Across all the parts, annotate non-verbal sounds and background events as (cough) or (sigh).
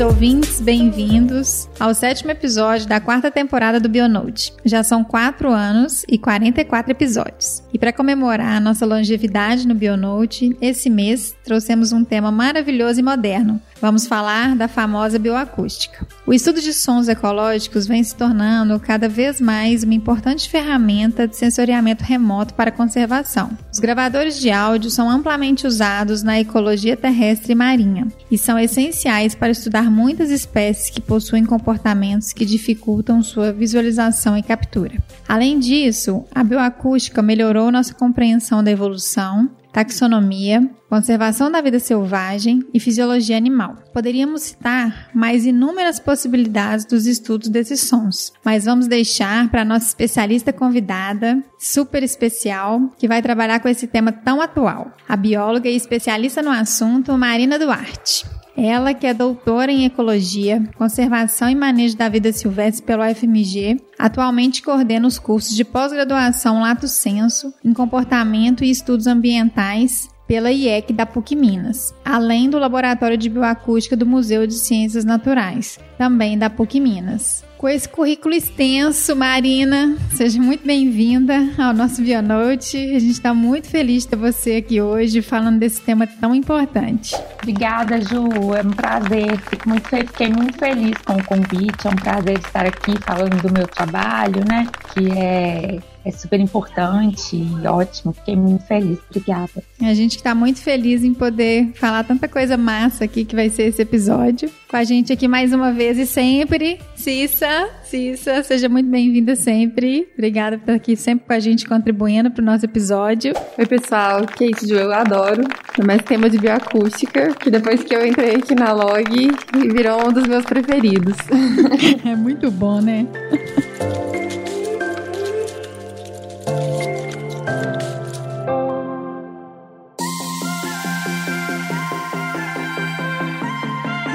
Queridos ouvintes, bem-vindos ao sétimo episódio da quarta temporada do Bionote. Já são quatro anos e 44 episódios. E para comemorar a nossa longevidade no Bionote, esse mês trouxemos um tema maravilhoso e moderno, Vamos falar da famosa bioacústica. O estudo de sons ecológicos vem se tornando cada vez mais uma importante ferramenta de sensoriamento remoto para conservação. Os gravadores de áudio são amplamente usados na ecologia terrestre e marinha e são essenciais para estudar muitas espécies que possuem comportamentos que dificultam sua visualização e captura. Além disso, a bioacústica melhorou nossa compreensão da evolução, taxonomia, conservação da vida selvagem e fisiologia animal. Poderíamos citar mais inúmeras possibilidades dos estudos desses sons, mas vamos deixar para nossa especialista convidada, super especial, que vai trabalhar com esse tema tão atual, a bióloga e especialista no assunto Marina Duarte. Ela, que é doutora em Ecologia, Conservação e Manejo da Vida Silvestre pelo UFMG, atualmente coordena os cursos de pós-graduação Lato Senso em Comportamento e Estudos Ambientais pela IEC da PUC Minas, além do Laboratório de Bioacústica do Museu de Ciências Naturais, também da PUC Minas. Com esse currículo extenso, Marina, seja muito bem-vinda ao nosso Bionote. A gente está muito feliz de ter você aqui hoje falando desse tema tão importante. Obrigada, Ju. É um prazer. Fico muito, fiquei muito feliz com o convite. É um prazer estar aqui falando do meu trabalho, né? Que é é super importante e ótimo. Fiquei muito feliz. Obrigada. A gente está muito feliz em poder falar tanta coisa massa aqui que vai ser esse episódio. Com a gente aqui mais uma vez e sempre, Cissa. Cissa, seja muito bem-vinda sempre. Obrigada por estar aqui sempre com a gente contribuindo para o nosso episódio. Oi, pessoal. Kate Ju, eu adoro. É mais tema de bioacústica, que depois que eu entrei aqui na log, virou um dos meus preferidos. (laughs) é muito bom, né? (laughs)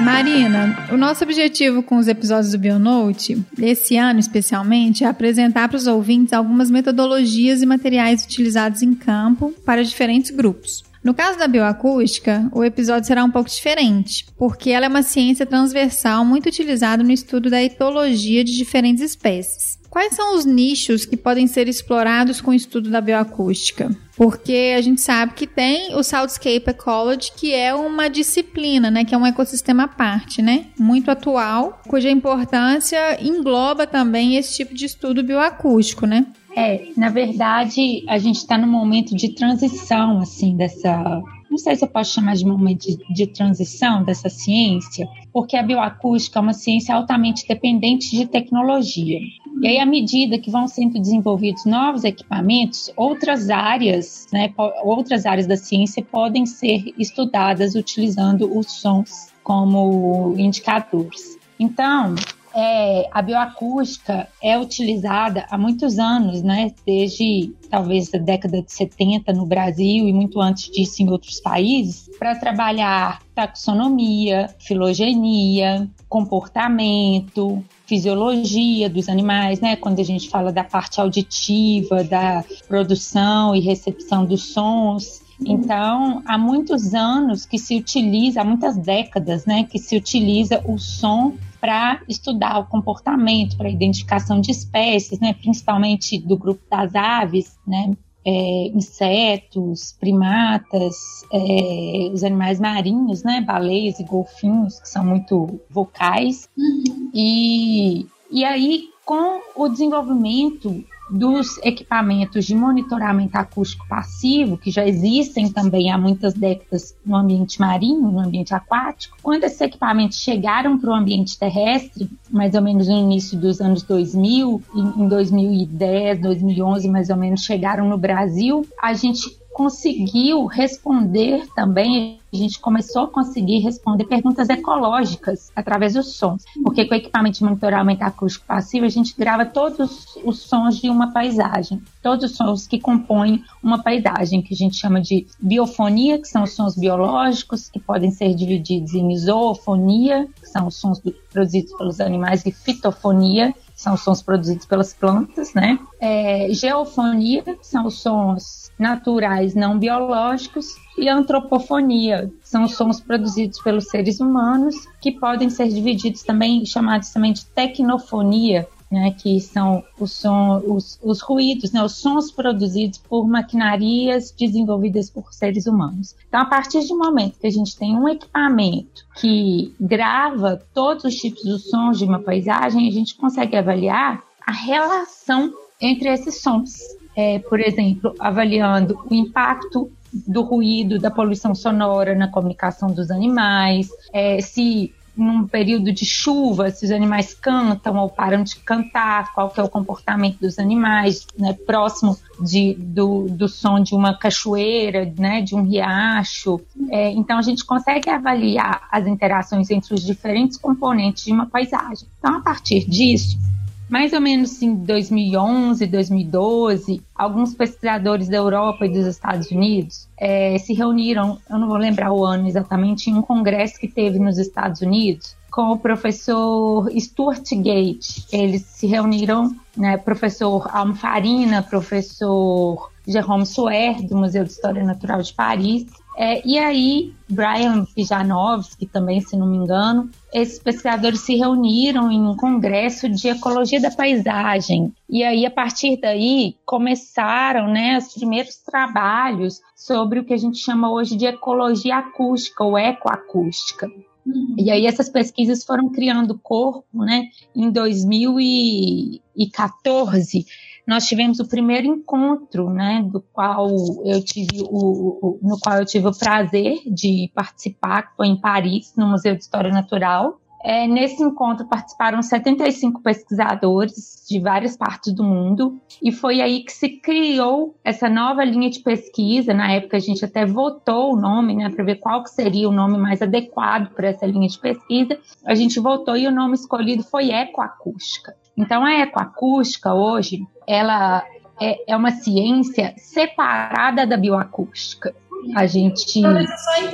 Marina, o nosso objetivo com os episódios do Bionote, esse ano especialmente, é apresentar para os ouvintes algumas metodologias e materiais utilizados em campo para diferentes grupos. No caso da bioacústica, o episódio será um pouco diferente, porque ela é uma ciência transversal muito utilizada no estudo da etologia de diferentes espécies. Quais são os nichos que podem ser explorados com o estudo da bioacústica? Porque a gente sabe que tem o Soundscape Ecology, que é uma disciplina, né, que é um ecossistema à parte, né, muito atual, cuja importância engloba também esse tipo de estudo bioacústico, né? É, na verdade, a gente está num momento de transição, assim, dessa não sei se eu posso chamar de momento de, transição dessa ciência, porque a bioacústica é uma ciência altamente dependente de tecnologia. E aí, à medida que vão sendo desenvolvidos novos equipamentos, outras áreas, né, outras áreas da ciência podem ser estudadas utilizando os sons como indicadores. Então, é, a bioacústica é utilizada há muitos anos, né? Desde talvez a década de 70 no Brasil e muito antes disso em outros países, para trabalhar taxonomia, filogenia, comportamento, fisiologia dos animais, né? Quando a gente fala da parte auditiva, da produção e recepção dos sons. Então, há muitos anos que se utiliza, há muitas décadas, né, que se utiliza o som para estudar o comportamento, para identificação de espécies, né, principalmente do grupo das aves, né, é, insetos, primatas, é, os animais marinhos, né, baleias e golfinhos, que são muito vocais. Uhum. E, e aí, com o desenvolvimento dos equipamentos de monitoramento acústico passivo, que já existem também há muitas décadas no ambiente marinho, no ambiente aquático, quando esses equipamentos chegaram para o ambiente terrestre, mais ou menos no início dos anos 2000, em 2010, 2011, mais ou menos, chegaram no Brasil, a gente conseguiu responder também, a gente começou a conseguir responder perguntas ecológicas através dos sons. Porque com o equipamento de monitoramento acústico passivo, a gente grava todos os sons de uma paisagem, todos os sons que compõem uma paisagem, que a gente chama de biofonia, que são os sons biológicos, que podem ser divididos em zoofonia, que são os sons produzidos pelos animais, e fitofonia, são sons produzidos pelas plantas, né? É, geofonia, são os sons naturais não biológicos, e antropofonia, são sons produzidos pelos seres humanos, que podem ser divididos também, chamados também de tecnofonia, né, que são os, som, os, os ruídos, né, os sons produzidos por maquinarias desenvolvidas por seres humanos. Então, a partir do momento que a gente tem um equipamento que grava todos os tipos de sons de uma paisagem, a gente consegue avaliar a relação entre esses sons. É, por exemplo, avaliando o impacto do ruído, da poluição sonora na comunicação dos animais, é, se num período de chuva, se os animais cantam ou param de cantar, qual que é o comportamento dos animais, né, próximo de, do, do som de uma cachoeira, né, de um riacho. É, então, a gente consegue avaliar as interações entre os diferentes componentes de uma paisagem. Então, a partir disso, mais ou menos em 2011, 2012, alguns pesquisadores da Europa e dos Estados Unidos é, se reuniram, eu não vou lembrar o ano exatamente, em um congresso que teve nos Estados Unidos com o professor Stuart Gate. Eles se reuniram, né, professor Almfarina, professor Jerome Suer, do Museu de História Natural de Paris, é, e aí, Brian Pijanovski também, se não me engano, esses pesquisadores se reuniram em um congresso de ecologia da paisagem. E aí, a partir daí, começaram né, os primeiros trabalhos sobre o que a gente chama hoje de ecologia acústica ou ecoacústica. Uhum. E aí essas pesquisas foram criando corpo, né? Em 2014, nós tivemos o primeiro encontro, né, do qual eu tive o, o, no qual eu tive o prazer de participar, que foi em Paris, no Museu de História Natural. É, nesse encontro participaram 75 pesquisadores de várias partes do mundo e foi aí que se criou essa nova linha de pesquisa. Na época a gente até votou o nome, né, para ver qual que seria o nome mais adequado para essa linha de pesquisa. A gente votou e o nome escolhido foi ecoacústica. Então a ecoacústica hoje ela é, é uma ciência separada da bioacústica. A gente,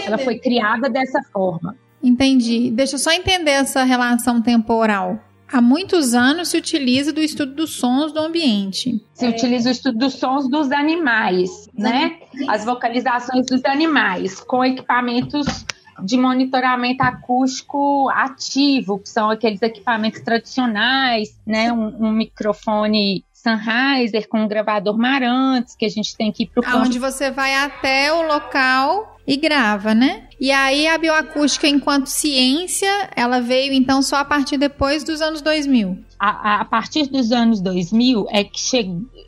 ela foi criada dessa forma. Entendi. Deixa eu só entender essa relação temporal. Há muitos anos se utiliza do estudo dos sons do ambiente. Se utiliza o estudo dos sons dos animais, né? As vocalizações dos animais com equipamentos de monitoramento acústico ativo, que são aqueles equipamentos tradicionais, né? Um, um microfone Sennheiser com um gravador Marantz, que a gente tem que ir pro Onde você vai até o local e grava, né? E aí a bioacústica enquanto ciência, ela veio então só a partir depois dos anos 2000. A, a partir dos anos 2000 é que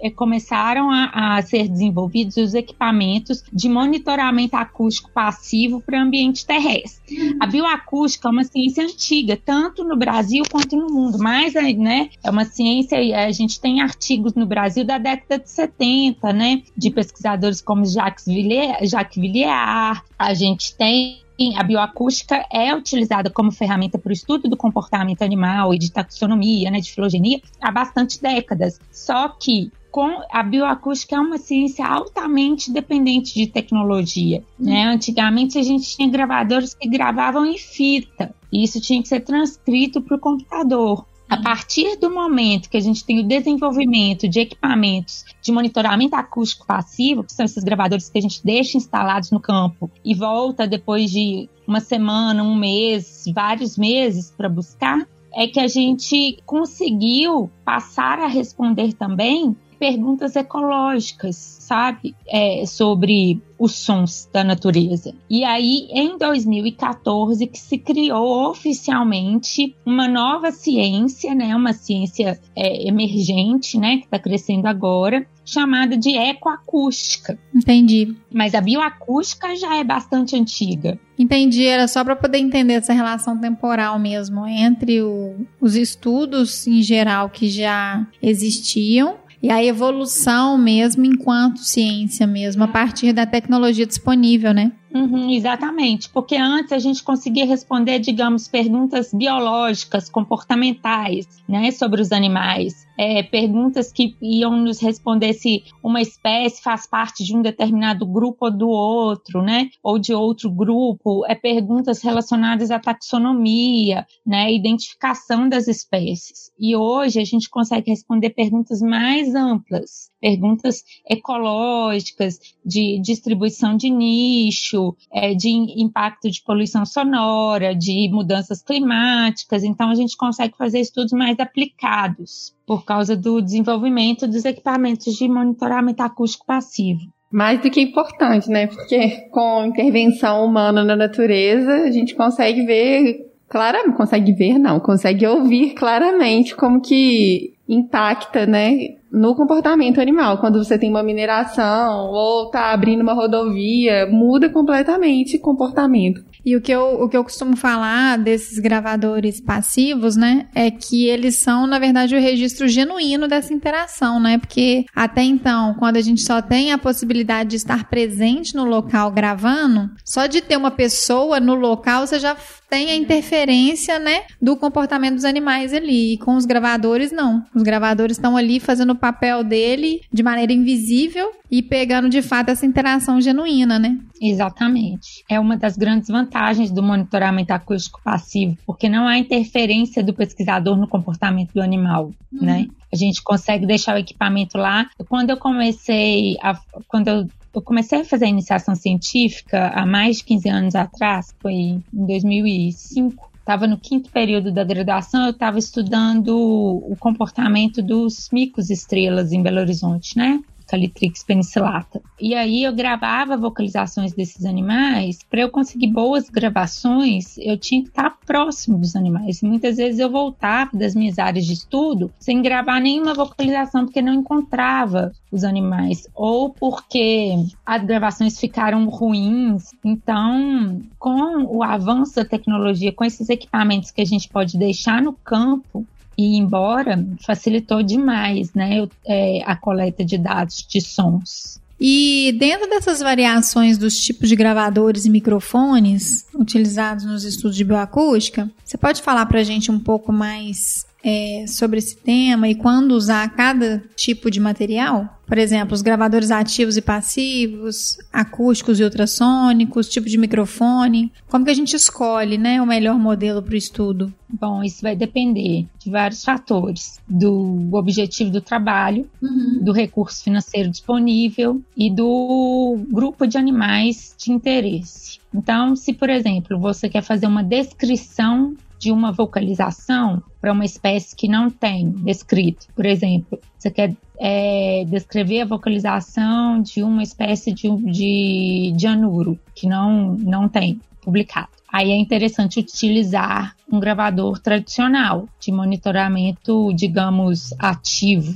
é, começaram a, a, ser desenvolvidos os equipamentos de monitoramento acústico passivo para o ambiente terrestre. A bioacústica é uma ciência antiga, tanto no Brasil quanto no mundo, mas né, é uma ciência, a gente tem artigos no Brasil da década de 70, né, de pesquisadores como Jacques Villiers, Jacques Villiers a gente tem a bioacústica é utilizada como ferramenta para o estudo do comportamento animal e de taxonomia, né, de filogenia, há bastante décadas. Só que com a bioacústica é uma ciência altamente dependente de tecnologia. Né? Antigamente a gente tinha gravadores que gravavam em fita, e isso tinha que ser transcrito para o computador. A partir do momento que a gente tem o desenvolvimento de equipamentos de monitoramento acústico passivo, que são esses gravadores que a gente deixa instalados no campo e volta depois de uma semana, um mês, vários meses para buscar, é que a gente conseguiu passar a responder também perguntas ecológicas, sabe? É, sobre os sons da natureza. E aí, em 2014, que se criou oficialmente uma nova ciência, né? Uma ciência é, emergente, né? Que está crescendo agora, chamada de ecoacústica. Entendi. Mas a bioacústica já é bastante antiga. Entendi, era só para poder entender essa relação temporal mesmo entre o, os estudos em geral que já existiam e a evolução mesmo enquanto ciência mesmo, a partir da tecnologia disponível, né? Uhum, exatamente, porque antes a gente conseguia responder, digamos, perguntas biológicas, comportamentais, né, sobre os animais, é, perguntas que iam nos responder se uma espécie faz parte de um determinado grupo ou do outro, né, ou de outro grupo, é perguntas relacionadas à taxonomia, né, identificação das espécies. E hoje a gente consegue responder perguntas mais amplas, perguntas ecológicas, de distribuição de nicho, é, de impacto de poluição sonora, de mudanças climáticas. Então, a gente consegue fazer estudos mais aplicados por causa do desenvolvimento dos equipamentos de monitoramento acústico passivo. Mais do que importante, né? Porque com intervenção humana na natureza, a gente consegue ver claramente, consegue ver não, consegue ouvir claramente como que impacta, né, no comportamento animal. Quando você tem uma mineração ou tá abrindo uma rodovia, muda completamente o comportamento. E o que, eu, o que eu costumo falar desses gravadores passivos, né, é que eles são, na verdade, o registro genuíno dessa interação, né? Porque até então, quando a gente só tem a possibilidade de estar presente no local gravando, só de ter uma pessoa no local, você já tem a interferência, né, do comportamento dos animais ali. E com os gravadores, não. Os gravadores estão ali fazendo o papel dele de maneira invisível e pegando de fato essa interação genuína, né? Exatamente. É uma das grandes vantagens do monitoramento acústico passivo, porque não há interferência do pesquisador no comportamento do animal, uhum. né? A gente consegue deixar o equipamento lá. Quando eu comecei a, quando eu eu comecei a fazer a iniciação científica há mais de 15 anos atrás, foi em 2005. Estava no quinto período da graduação, eu estava estudando o comportamento dos micos estrelas em Belo Horizonte, né? Calitrix penicillata. E aí eu gravava vocalizações desses animais. Para eu conseguir boas gravações, eu tinha que estar próximo dos animais. Muitas vezes eu voltava das minhas áreas de estudo sem gravar nenhuma vocalização porque não encontrava os animais ou porque as gravações ficaram ruins. Então, com o avanço da tecnologia, com esses equipamentos que a gente pode deixar no campo, e embora facilitou demais né, é, a coleta de dados de sons. E dentro dessas variações dos tipos de gravadores e microfones utilizados nos estudos de bioacústica, você pode falar para a gente um pouco mais é, sobre esse tema e quando usar cada tipo de material? Por exemplo, os gravadores ativos e passivos, acústicos e ultrassônicos, tipo de microfone. Como que a gente escolhe né, o melhor modelo para o estudo? Bom, isso vai depender de vários fatores: do objetivo do trabalho, uhum. do recurso financeiro disponível e do grupo de animais de interesse. Então, se por exemplo você quer fazer uma descrição de uma vocalização para uma espécie que não tem descrito. Por exemplo, você quer é, descrever a vocalização de uma espécie de, de, de anuro que não, não tem publicado. Aí é interessante utilizar um gravador tradicional de monitoramento, digamos, ativo,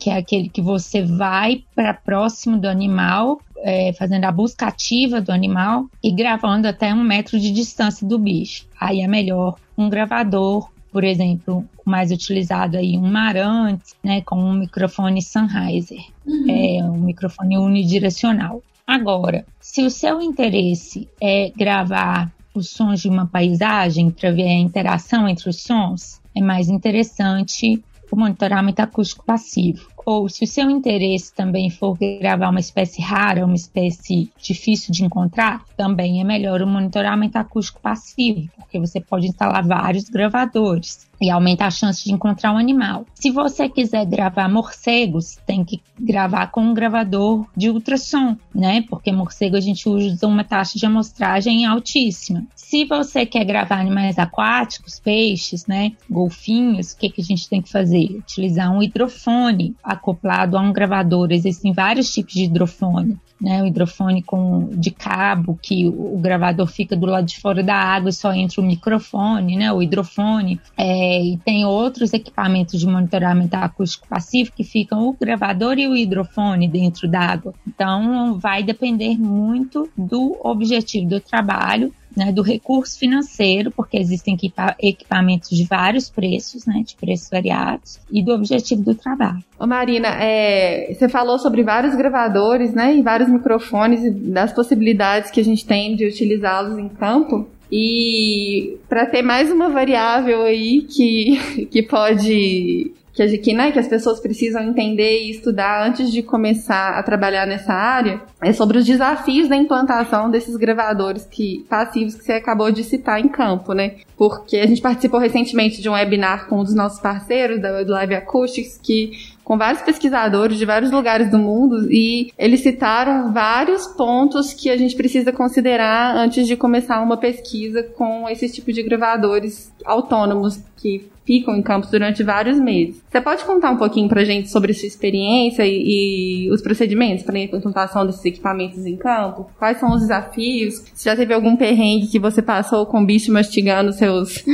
que é aquele que você vai para próximo do animal, é, fazendo a busca ativa do animal e gravando até um metro de distância do bicho. Aí é melhor um gravador por exemplo, mais utilizado aí, um Marantz, né, com um microfone Sennheiser, uhum. é um microfone unidirecional. Agora, se o seu interesse é gravar os sons de uma paisagem para ver a interação entre os sons, é mais interessante o monitoramento acústico passivo. Ou se o seu interesse também for gravar uma espécie rara, uma espécie difícil de encontrar, também é melhor o monitoramento acústico passivo, porque você pode instalar vários gravadores. E aumenta a chance de encontrar um animal. Se você quiser gravar morcegos, tem que gravar com um gravador de ultrassom, né? Porque morcego a gente usa uma taxa de amostragem altíssima. Se você quer gravar animais aquáticos, peixes, né, golfinhos, o que, que a gente tem que fazer? Utilizar um hidrofone acoplado a um gravador. Existem vários tipos de hidrofone né, o hidrofone com, de cabo, que o, o, gravador fica do lado de fora da água e só entra o microfone, né, o hidrofone. É, e tem outros equipamentos de monitoramento acústico passivo que ficam o gravador e o hidrofone dentro d'água. Então, vai depender muito do objetivo do trabalho né, do recurso financeiro, porque existem equipa equipamentos de vários preços, né, de preços variados, e do objetivo do trabalho. Ô Marina, é, você falou sobre vários gravadores, né, e vários microfones, e das possibilidades que a gente tem de utilizá-los em campo. E para ter mais uma variável aí que, (laughs) que pode que, que, né, que as pessoas precisam entender e estudar antes de começar a trabalhar nessa área é sobre os desafios da implantação desses gravadores que, passivos que você acabou de citar em campo, né? Porque a gente participou recentemente de um webinar com um dos nossos parceiros da Live Acoustics que com vários pesquisadores de vários lugares do mundo e eles citaram vários pontos que a gente precisa considerar antes de começar uma pesquisa com esse tipo de gravadores autônomos que ficam em campos durante vários meses. Você pode contar um pouquinho pra gente sobre sua experiência e, e os procedimentos para a implantação desses equipamentos em campo? Quais são os desafios? Já teve algum perrengue que você passou com o bicho mastigando seus,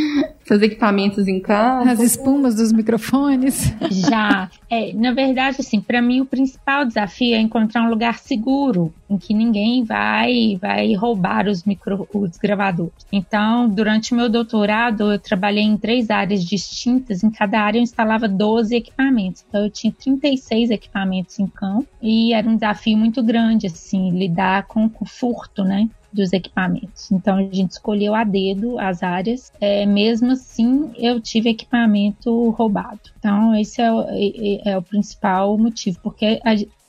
seus equipamentos em campo? As espumas dos microfones? (laughs) Já. É, na verdade, assim, para mim o principal desafio é encontrar um lugar seguro em que ninguém vai vai roubar os micro os gravadores. Então, durante o meu doutorado, eu trabalhei em três áreas distintas. Em cada área eu instalava 12 equipamentos. Então, eu tinha 36 equipamentos em campo e era um desafio muito grande assim lidar com o furto, né? Dos equipamentos. Então a gente escolheu a dedo as áreas. É, mesmo assim, eu tive equipamento roubado. Então esse é o, é, é o principal motivo, porque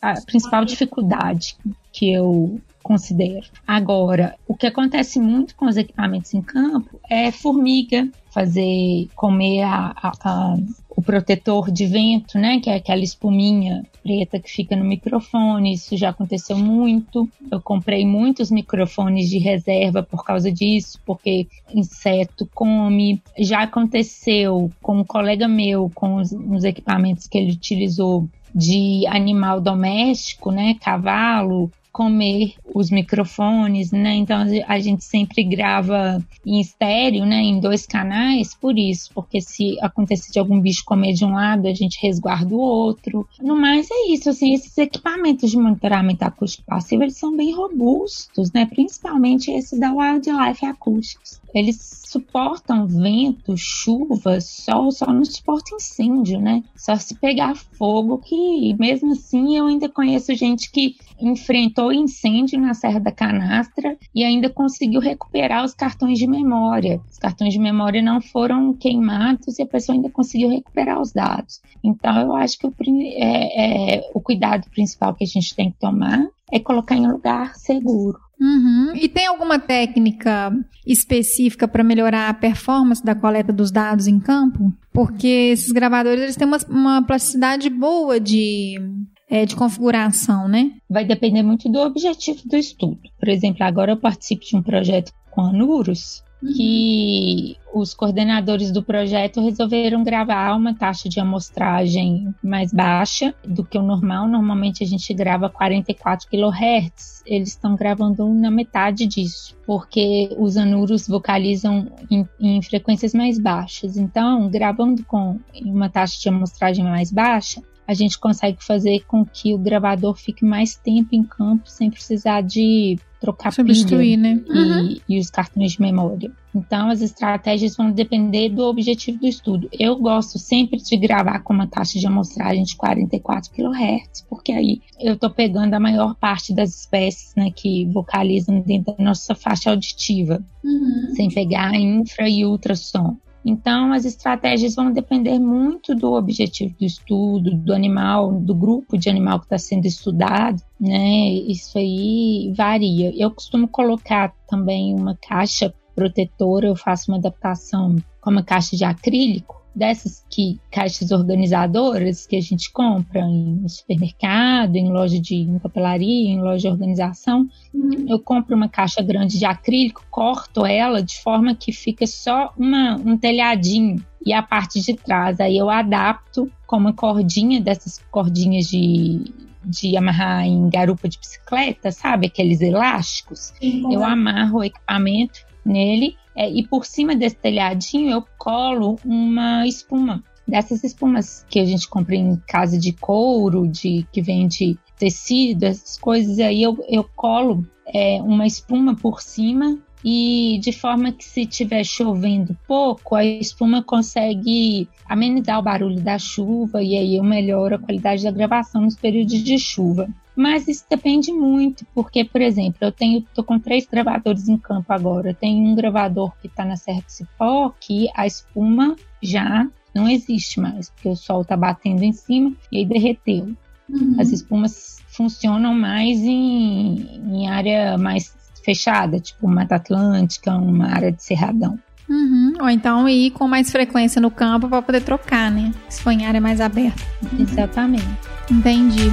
a, a principal dificuldade que eu considero. Agora, o que acontece muito com os equipamentos em campo é formiga, fazer comer a, a, a, o protetor de vento, né? Que é aquela espuminha preta que fica no microfone. Isso já aconteceu muito. Eu comprei muitos microfones de reserva por causa disso, porque inseto come. Já aconteceu com um colega meu, com os, os equipamentos que ele utilizou de animal doméstico, né, cavalo, comer os microfones, né? Então a gente sempre grava em estéreo, né? Em dois canais, por isso, porque se acontecer de algum bicho comer de um lado, a gente resguarda o outro. No mais é isso, assim, esses equipamentos de monitoramento acústico passivo, eles são bem robustos, né? Principalmente esses da Wildlife Acústicos. Eles suportam vento, chuva, sol, só não suporta incêndio, né? Só se pegar fogo que, mesmo assim, eu ainda conheço gente que enfrentou incêndio na Serra da Canastra e ainda conseguiu recuperar os cartões de memória. Os cartões de memória não foram queimados e a pessoa ainda conseguiu recuperar os dados. Então, eu acho que o, é, é, o cuidado principal que a gente tem que tomar é colocar em um lugar seguro. Uhum. E tem alguma técnica específica para melhorar a performance da coleta dos dados em campo? Porque esses gravadores eles têm uma, uma plasticidade boa de, é, de configuração, né? Vai depender muito do objetivo do estudo. Por exemplo, agora eu participo de um projeto com a Nurus, que os coordenadores do projeto resolveram gravar uma taxa de amostragem mais baixa do que o normal. Normalmente a gente grava 44 kHz. Eles estão gravando na metade disso, porque os anuros vocalizam em, em frequências mais baixas. Então, gravando com uma taxa de amostragem mais baixa, a gente consegue fazer com que o gravador fique mais tempo em campo sem precisar de trocar Substituir, pilha né? Uhum. E, e, os cartões de memória. Então, as estratégias vão depender do objetivo do estudo. Eu gosto sempre de gravar com uma taxa de amostragem de 44 kHz, porque aí eu estou pegando a maior parte das espécies né, que vocalizam dentro da nossa faixa auditiva, uhum. sem pegar infra e ultrassom. Então, as estratégias vão depender muito do objetivo do estudo, do animal, do grupo de animal que está sendo estudado, né? Isso aí varia. Eu costumo colocar também uma caixa protetora, eu faço uma adaptação com uma caixa de acrílico dessas que caixas organizadoras que a gente compra em supermercado, em loja de em papelaria, em loja de organização, uhum. eu compro uma caixa grande de acrílico, corto ela de forma que fica só uma, um telhadinho e a parte de trás aí eu adapto com uma cordinha dessas cordinhas de de amarrar em garupa de bicicleta, sabe? Aqueles elásticos. Sim, eu amarro o equipamento nele é, e por cima desse telhadinho eu colo uma espuma. Dessas espumas que a gente compra em casa de couro, de que vende tecido, essas coisas, aí eu, eu colo é, uma espuma por cima e de forma que se estiver chovendo pouco, a espuma consegue amenizar o barulho da chuva e aí eu melhoro a qualidade da gravação nos períodos de chuva. Mas isso depende muito, porque, por exemplo, eu tenho, tô com três gravadores em campo agora. Tem um gravador que está na Serra do Cipó, que a espuma já não existe mais, porque o sol está batendo em cima e aí derreteu. Uhum. As espumas funcionam mais em, em área mais fechada, tipo Mata Atlântica, uma área de cerradão. Uhum. Ou então ir com mais frequência no campo para poder trocar, né? Se for em área mais aberta. Exatamente. Entendi.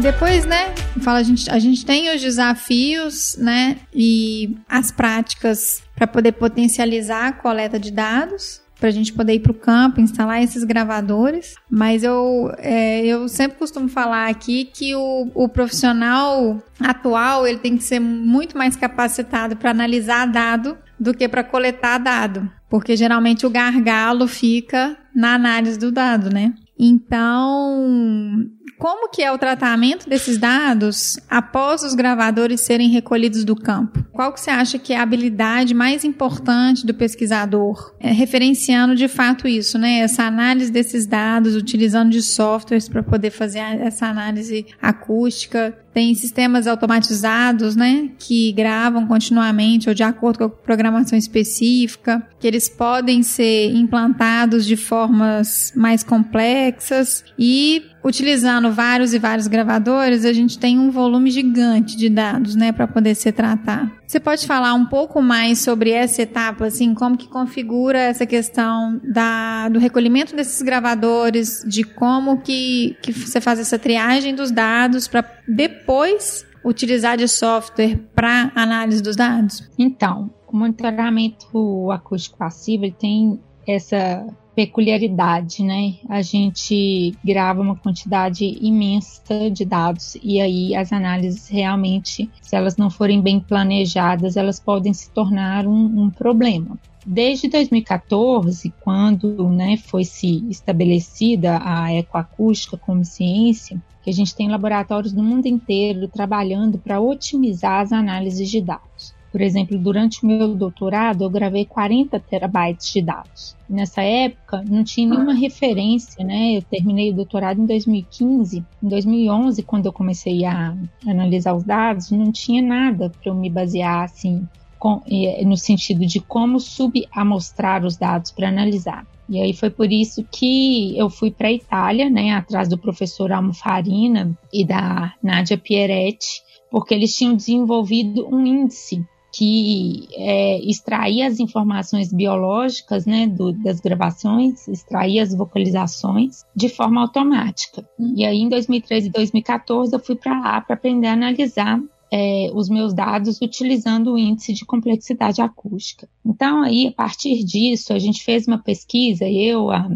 Depois, né, fala, a gente, a gente tem os desafios, né, e as práticas para poder potencializar a coleta de dados, para a gente poder ir para o campo, instalar esses gravadores. Mas eu, é, eu sempre costumo falar aqui que o, o profissional atual ele tem que ser muito mais capacitado para analisar dado do que para coletar dado, porque geralmente o gargalo fica na análise do dado, né? Então, como que é o tratamento desses dados após os gravadores serem recolhidos do campo? Qual que você acha que é a habilidade mais importante do pesquisador? É, referenciando de fato isso, né? Essa análise desses dados, utilizando de softwares para poder fazer essa análise acústica, tem sistemas automatizados, né, que gravam continuamente ou de acordo com a programação específica, que eles podem ser implantados de formas mais complexas e utilizando vários e vários gravadores, a gente tem um volume gigante de dados, né, para poder ser tratado. Você pode falar um pouco mais sobre essa etapa, assim, como que configura essa questão da, do recolhimento desses gravadores, de como que, que você faz essa triagem dos dados para depois utilizar de software para análise dos dados? Então, o monitoramento acústico passivo tem essa peculiaridade, né? A gente grava uma quantidade imensa de dados e aí as análises realmente, se elas não forem bem planejadas, elas podem se tornar um, um problema. Desde 2014, quando né, foi se estabelecida a ecoacústica como ciência, que a gente tem laboratórios no mundo inteiro trabalhando para otimizar as análises de dados. Por exemplo, durante o meu doutorado, eu gravei 40 terabytes de dados. Nessa época, não tinha nenhuma referência, né? Eu terminei o doutorado em 2015. Em 2011, quando eu comecei a analisar os dados, não tinha nada para eu me basear, assim, com, no sentido de como subamostrar os dados para analisar. E aí foi por isso que eu fui para a Itália, né, atrás do professor Almo Farina e da Nadia Pieretti, porque eles tinham desenvolvido um índice que é, extraía as informações biológicas né, do, das gravações, extraía as vocalizações de forma automática. E aí, em 2013 e 2014, eu fui para lá para aprender a analisar é, os meus dados utilizando o índice de complexidade acústica. Então, aí, a partir disso, a gente fez uma pesquisa, eu, a,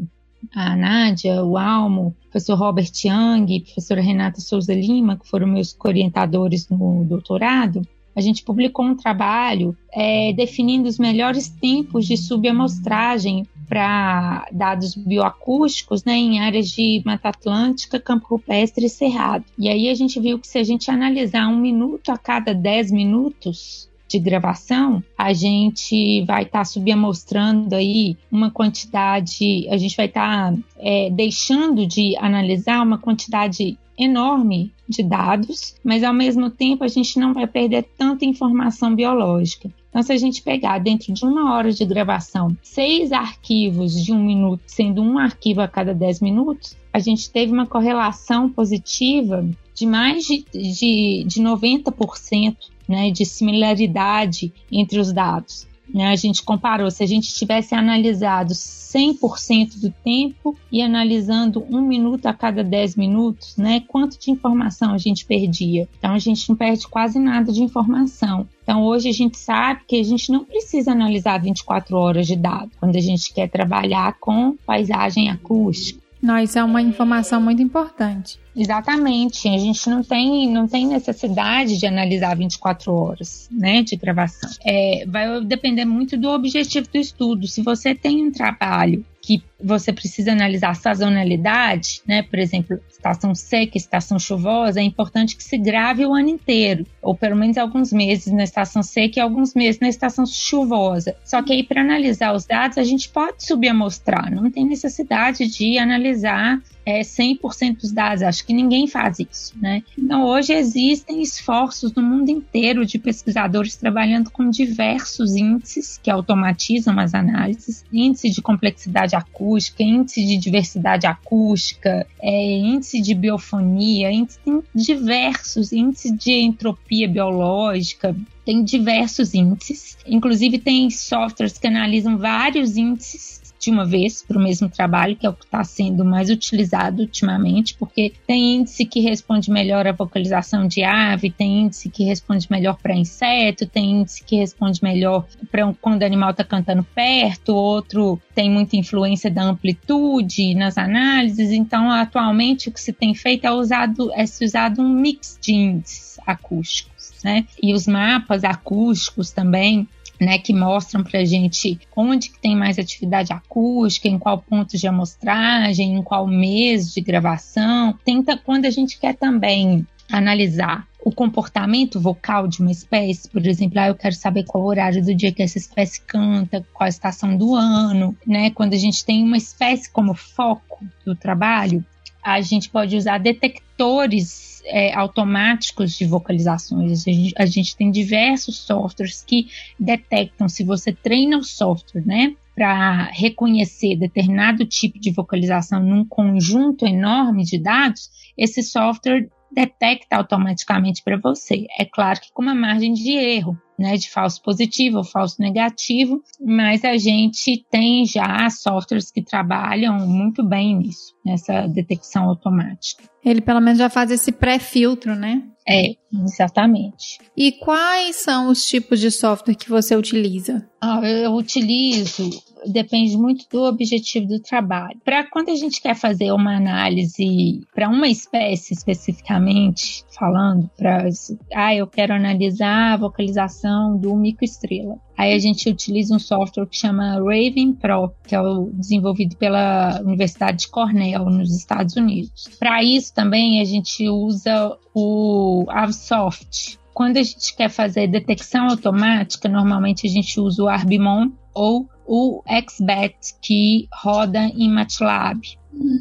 a Nádia, o Almo, o professor Robert Young, a professora Renata Souza Lima, que foram meus orientadores no doutorado, a gente publicou um trabalho é, definindo os melhores tempos de subamostragem para dados bioacústicos né, em áreas de Mata Atlântica, Campo Rupestre e Cerrado. E aí a gente viu que se a gente analisar um minuto a cada 10 minutos, de gravação, a gente vai estar tá subamostrando aí uma quantidade, a gente vai estar tá, é, deixando de analisar uma quantidade enorme de dados, mas ao mesmo tempo a gente não vai perder tanta informação biológica. Então, se a gente pegar dentro de uma hora de gravação seis arquivos de um minuto, sendo um arquivo a cada dez minutos, a gente teve uma correlação positiva de mais de, de, de 90% né, de similaridade entre os dados. Né? A gente comparou, se a gente tivesse analisado 100% do tempo e analisando um minuto a cada 10 minutos, né, quanto de informação a gente perdia? Então, a gente não perde quase nada de informação. Então, hoje a gente sabe que a gente não precisa analisar 24 horas de dado quando a gente quer trabalhar com paisagem acústica. Não, isso é uma informação muito importante. Exatamente. A gente não tem, não tem necessidade de analisar 24 horas né, de gravação. É, vai depender muito do objetivo do estudo. Se você tem um trabalho que você precisa analisar a sazonalidade, né? Por exemplo, estação seca, estação chuvosa, é importante que se grave o ano inteiro, ou pelo menos alguns meses na estação seca e alguns meses na estação chuvosa. Só que aí para analisar os dados a gente pode subir amostrar, não tem necessidade de analisar é, 100% dos dados. Acho que ninguém faz isso, né? Então, hoje existem esforços no mundo inteiro de pesquisadores trabalhando com diversos índices que automatizam as análises, índice de complexidade acústica, índice de diversidade acústica, é, índice de biofonia, índice, tem diversos índices de entropia biológica, tem diversos índices. Inclusive, tem softwares que analisam vários índices de uma vez para o mesmo trabalho, que é o que está sendo mais utilizado ultimamente, porque tem índice que responde melhor à vocalização de ave, tem índice que responde melhor para inseto, tem índice que responde melhor para quando o animal está cantando perto, outro tem muita influência da amplitude nas análises. Então, atualmente o que se tem feito é usado é se usado um mix de índices acústicos, né? E os mapas acústicos também né, que mostram para a gente onde que tem mais atividade acústica, em qual ponto de amostragem, em qual mês de gravação. Tenta quando a gente quer também analisar o comportamento vocal de uma espécie, por exemplo, ah, eu quero saber qual horário do dia que essa espécie canta, qual a estação do ano, né? Quando a gente tem uma espécie como foco do trabalho, a gente pode usar detectores é, automáticos de vocalizações. A gente, a gente tem diversos softwares que detectam se você treina o software, né? Para reconhecer determinado tipo de vocalização num conjunto enorme de dados, esse software detecta automaticamente para você. É claro que com uma margem de erro, né, de falso positivo ou falso negativo, mas a gente tem já softwares que trabalham muito bem nisso, nessa detecção automática. Ele pelo menos já faz esse pré-filtro, né? É, exatamente. E quais são os tipos de software que você utiliza? Ah, eu utilizo depende muito do objetivo do trabalho. Para quando a gente quer fazer uma análise para uma espécie especificamente, falando para, ah, eu quero analisar a vocalização do mico-estrela. Aí a gente utiliza um software que chama Raven Pro, que é o desenvolvido pela Universidade de Cornell, nos Estados Unidos. Para isso também a gente usa o Avsoft. Quando a gente quer fazer detecção automática, normalmente a gente usa o Arbimon ou o XBET, que roda em MATLAB.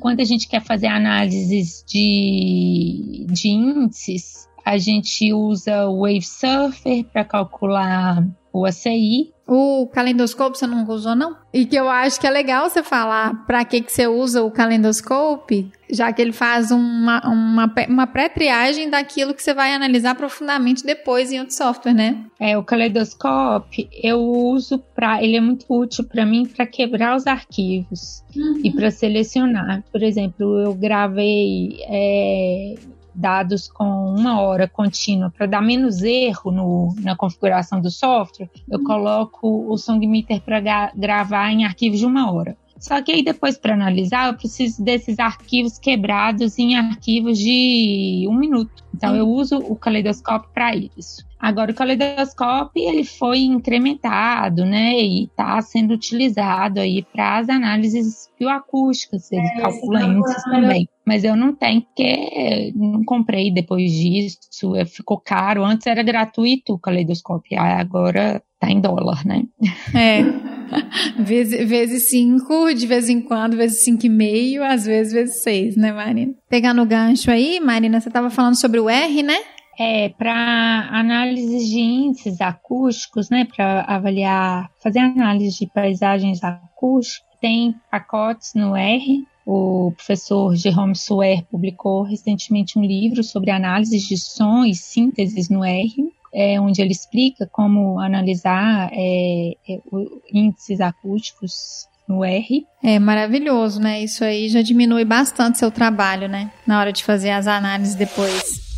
Quando a gente quer fazer análises de, de índices, a gente usa o WaveSurfer para calcular o ACI. O calendoscope você não usou, não? E que eu acho que é legal você falar para que, que você usa o calendoscope, já que ele faz uma, uma, uma pré-triagem daquilo que você vai analisar profundamente depois em outro software, né? É, o calendoscope eu uso para. Ele é muito útil para mim para quebrar os arquivos uhum. e para selecionar. Por exemplo, eu gravei. É, dados com uma hora contínua para dar menos erro no, na configuração do software, eu uhum. coloco o Song Meter para gravar em arquivos de uma hora. Só que aí depois para analisar eu preciso desses arquivos quebrados em arquivos de um minuto. Então eu uso o Kaleidoscope para isso. Agora o Kaleidoscope ele foi incrementado, né, e está sendo utilizado aí para as análises bioacústicas, ele é, calcula índices também. Mas eu não tenho, porque não comprei depois disso, ficou caro. Antes era gratuito o Kaleidoscope, agora tá em dólar, né? É. (laughs) vezes, vezes cinco, de vez em quando, vezes cinco e meio, às vezes vezes seis, né, Marina? Pegando o gancho aí, Marina, você estava falando sobre o R, né? É, para análise de índices acústicos, né, para avaliar, fazer análise de paisagens acústicas, tem pacotes no R, O professor Jerome Suer publicou recentemente um livro sobre análises de som e sínteses no R, é, onde ele explica como analisar é, é, índices acústicos no R. É maravilhoso, né? Isso aí já diminui bastante seu trabalho, né? Na hora de fazer as análises depois.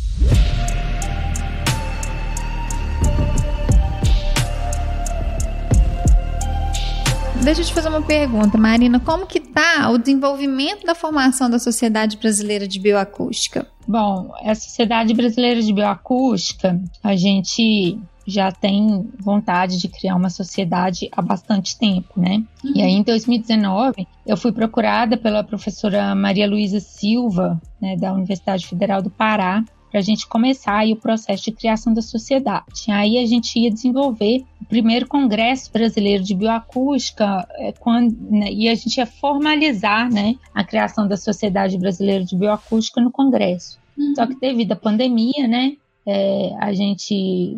Deixa eu te fazer uma pergunta, Marina. Como que tá o desenvolvimento da formação da Sociedade Brasileira de Bioacústica? Bom, a Sociedade Brasileira de Bioacústica, a gente já tem vontade de criar uma sociedade há bastante tempo, né? Uhum. E aí, em 2019, eu fui procurada pela professora Maria Luísa Silva, né, da Universidade Federal do Pará, para a gente começar aí o processo de criação da sociedade. Aí a gente ia desenvolver o primeiro Congresso Brasileiro de Bioacústica é, quando, né, e a gente ia formalizar né, a criação da Sociedade Brasileira de Bioacústica no Congresso. Uhum. Só que devido à pandemia, né, é, a gente,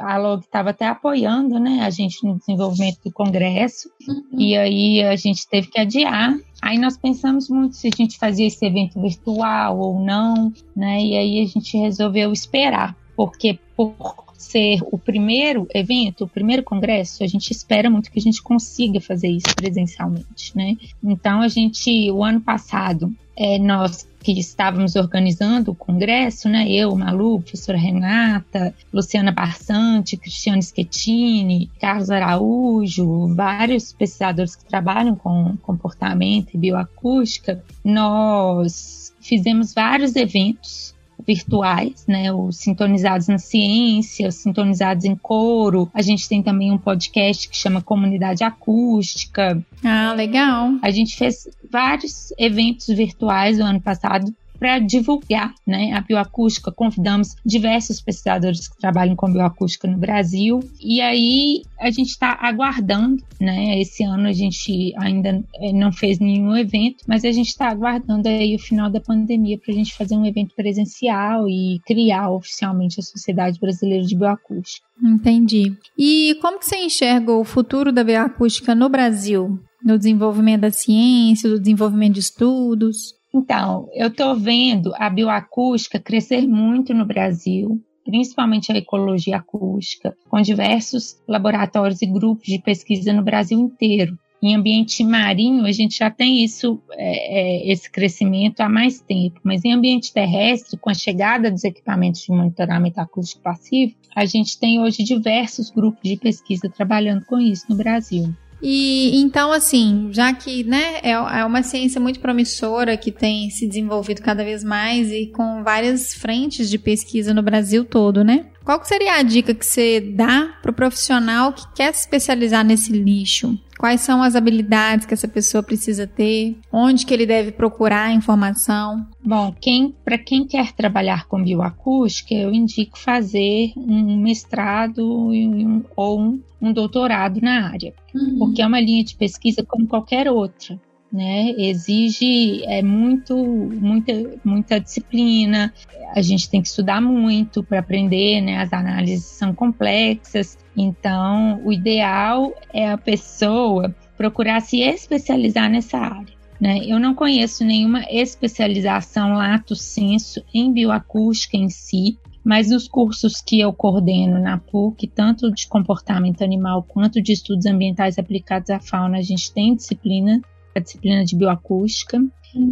a LOG estava até apoiando né, a gente no desenvolvimento do congresso, uhum. e aí a gente teve que adiar. Aí nós pensamos muito se a gente fazia esse evento virtual ou não, né? E aí a gente resolveu esperar, porque por ser o primeiro evento, o primeiro congresso, a gente espera muito que a gente consiga fazer isso presencialmente, né? Então a gente, o ano passado, é, nós que estávamos organizando o congresso, né? Eu, Malu, professora Renata, Luciana Barsante, Cristiane Schettini, Carlos Araújo, vários pesquisadores que trabalham com comportamento e bioacústica, nós fizemos vários eventos virtuais, né? Os sintonizados na ciência, os sintonizados em coro. A gente tem também um podcast que chama Comunidade Acústica. Ah, legal. A gente fez vários eventos virtuais no ano passado para divulgar né, a bioacústica. Convidamos diversos pesquisadores que trabalham com bioacústica no Brasil. E aí a gente está aguardando, né? Esse ano a gente ainda eh, não fez nenhum evento, mas a gente está aguardando aí o final da pandemia para a gente fazer um evento presencial e criar oficialmente a Sociedade Brasileira de Bioacústica. Entendi. E como que você enxerga o futuro da bioacústica no Brasil? No desenvolvimento da ciência, do desenvolvimento de estudos? Então, eu estou vendo a bioacústica crescer muito no Brasil, principalmente a ecologia acústica, com diversos laboratórios e grupos de pesquisa no Brasil inteiro. Em ambiente marinho, a gente já tem isso, é, é, esse crescimento há mais tempo, mas em ambiente terrestre, com a chegada dos equipamentos de monitoramento acústico passivo, a gente tem hoje diversos grupos de pesquisa trabalhando com isso no Brasil. E então, assim, já que né, é, é uma ciência muito promissora que tem se desenvolvido cada vez mais e com várias frentes de pesquisa no Brasil todo, né? Qual que seria a dica que você dá para o profissional que quer se especializar nesse lixo? Quais são as habilidades que essa pessoa precisa ter? Onde que ele deve procurar informação? Bom, quem, para quem quer trabalhar com bioacústica, eu indico fazer um mestrado ou um, um, doutorado na área, uhum. porque é uma linha de pesquisa como qualquer outra né? Exige é muito, muita, muita disciplina. A gente tem que estudar muito para aprender, né? As análises são complexas. Então, o ideal é a pessoa procurar se especializar nessa área. Né? Eu não conheço nenhuma especialização lato senso em bioacústica em si, mas nos cursos que eu coordeno na PUC, tanto de comportamento animal quanto de estudos ambientais aplicados à fauna, a gente tem disciplina a disciplina de bioacústica,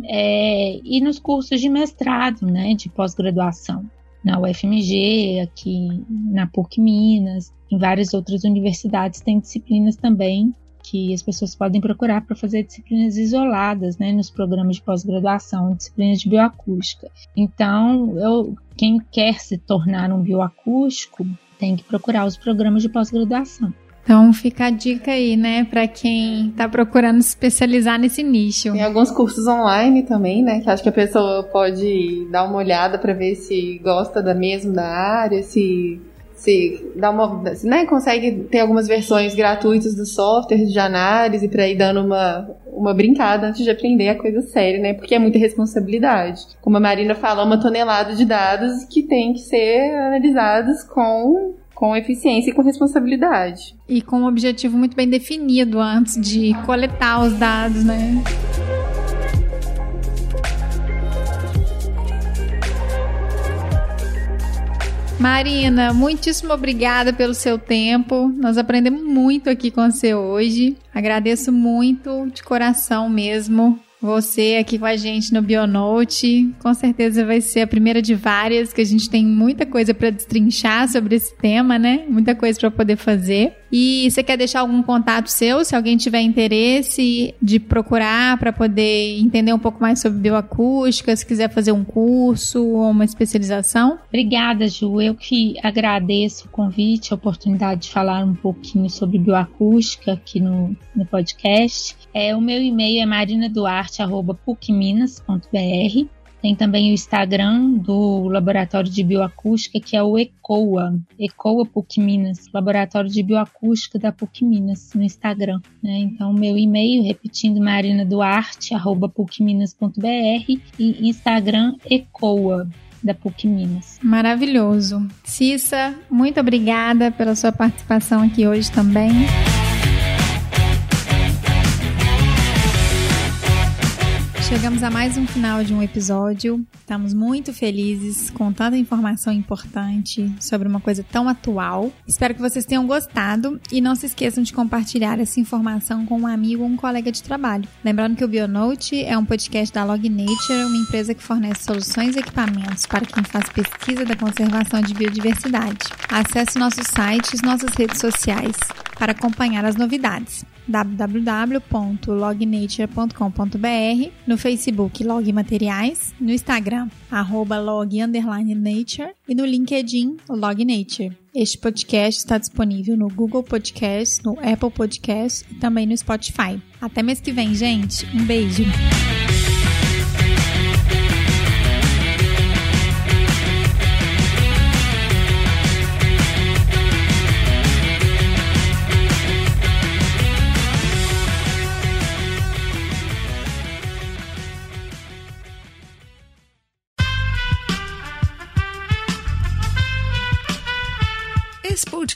é, e nos cursos de mestrado, né, de pós-graduação, na UFMG, aqui na PUC Minas, em várias outras universidades tem disciplinas também que as pessoas podem procurar para fazer disciplinas isoladas, né, nos programas de pós-graduação, disciplinas de bioacústica. Então, eu, quem quer se tornar um bioacústico tem que procurar os programas de pós-graduação. Então fica a dica aí, né, para quem tá procurando se especializar nesse nicho. Tem alguns cursos online também, né, que acho que a pessoa pode dar uma olhada para ver se gosta da mesma da área, se se dá uma, né, consegue ter algumas versões gratuitas do software de análise para ir dando uma, uma brincada antes de aprender a coisa séria, né? Porque é muita responsabilidade. Como a Marina falou, uma tonelada de dados que tem que ser analisados com com eficiência e com responsabilidade. E com um objetivo muito bem definido antes de coletar os dados, né? Marina, muitíssimo obrigada pelo seu tempo. Nós aprendemos muito aqui com você hoje. Agradeço muito de coração mesmo você aqui com a gente no Bionote. Com certeza vai ser a primeira de várias, que a gente tem muita coisa para destrinchar sobre esse tema, né? Muita coisa para poder fazer. E você quer deixar algum contato seu, se alguém tiver interesse de procurar para poder entender um pouco mais sobre bioacústica, se quiser fazer um curso ou uma especialização? Obrigada, Ju. Eu que agradeço o convite, a oportunidade de falar um pouquinho sobre bioacústica aqui no, no podcast. É, o meu e-mail é marinaduarte.pucminas.br tem também o Instagram do Laboratório de Bioacústica, que é o ECOA, ECOA PUC Minas, Laboratório de Bioacústica da PUC Minas, no Instagram. Né? Então, meu e-mail, repetindo, marinaduarte.pucminas.br e Instagram ECOA, da PUC Minas. Maravilhoso. Cissa, muito obrigada pela sua participação aqui hoje também. Chegamos a mais um final de um episódio. Estamos muito felizes com tanta informação importante sobre uma coisa tão atual. Espero que vocês tenham gostado e não se esqueçam de compartilhar essa informação com um amigo ou um colega de trabalho. Lembrando que o Bionote é um podcast da Log Nature, uma empresa que fornece soluções e equipamentos para quem faz pesquisa da conservação de biodiversidade. Acesse nossos sites, nossas redes sociais para acompanhar as novidades www.lognature.com.br, no Facebook Log Materiais, no Instagram arroba log nature e no LinkedIn Log Nature. Este podcast está disponível no Google Podcast, no Apple Podcast e também no Spotify. Até mês que vem, gente. Um beijo.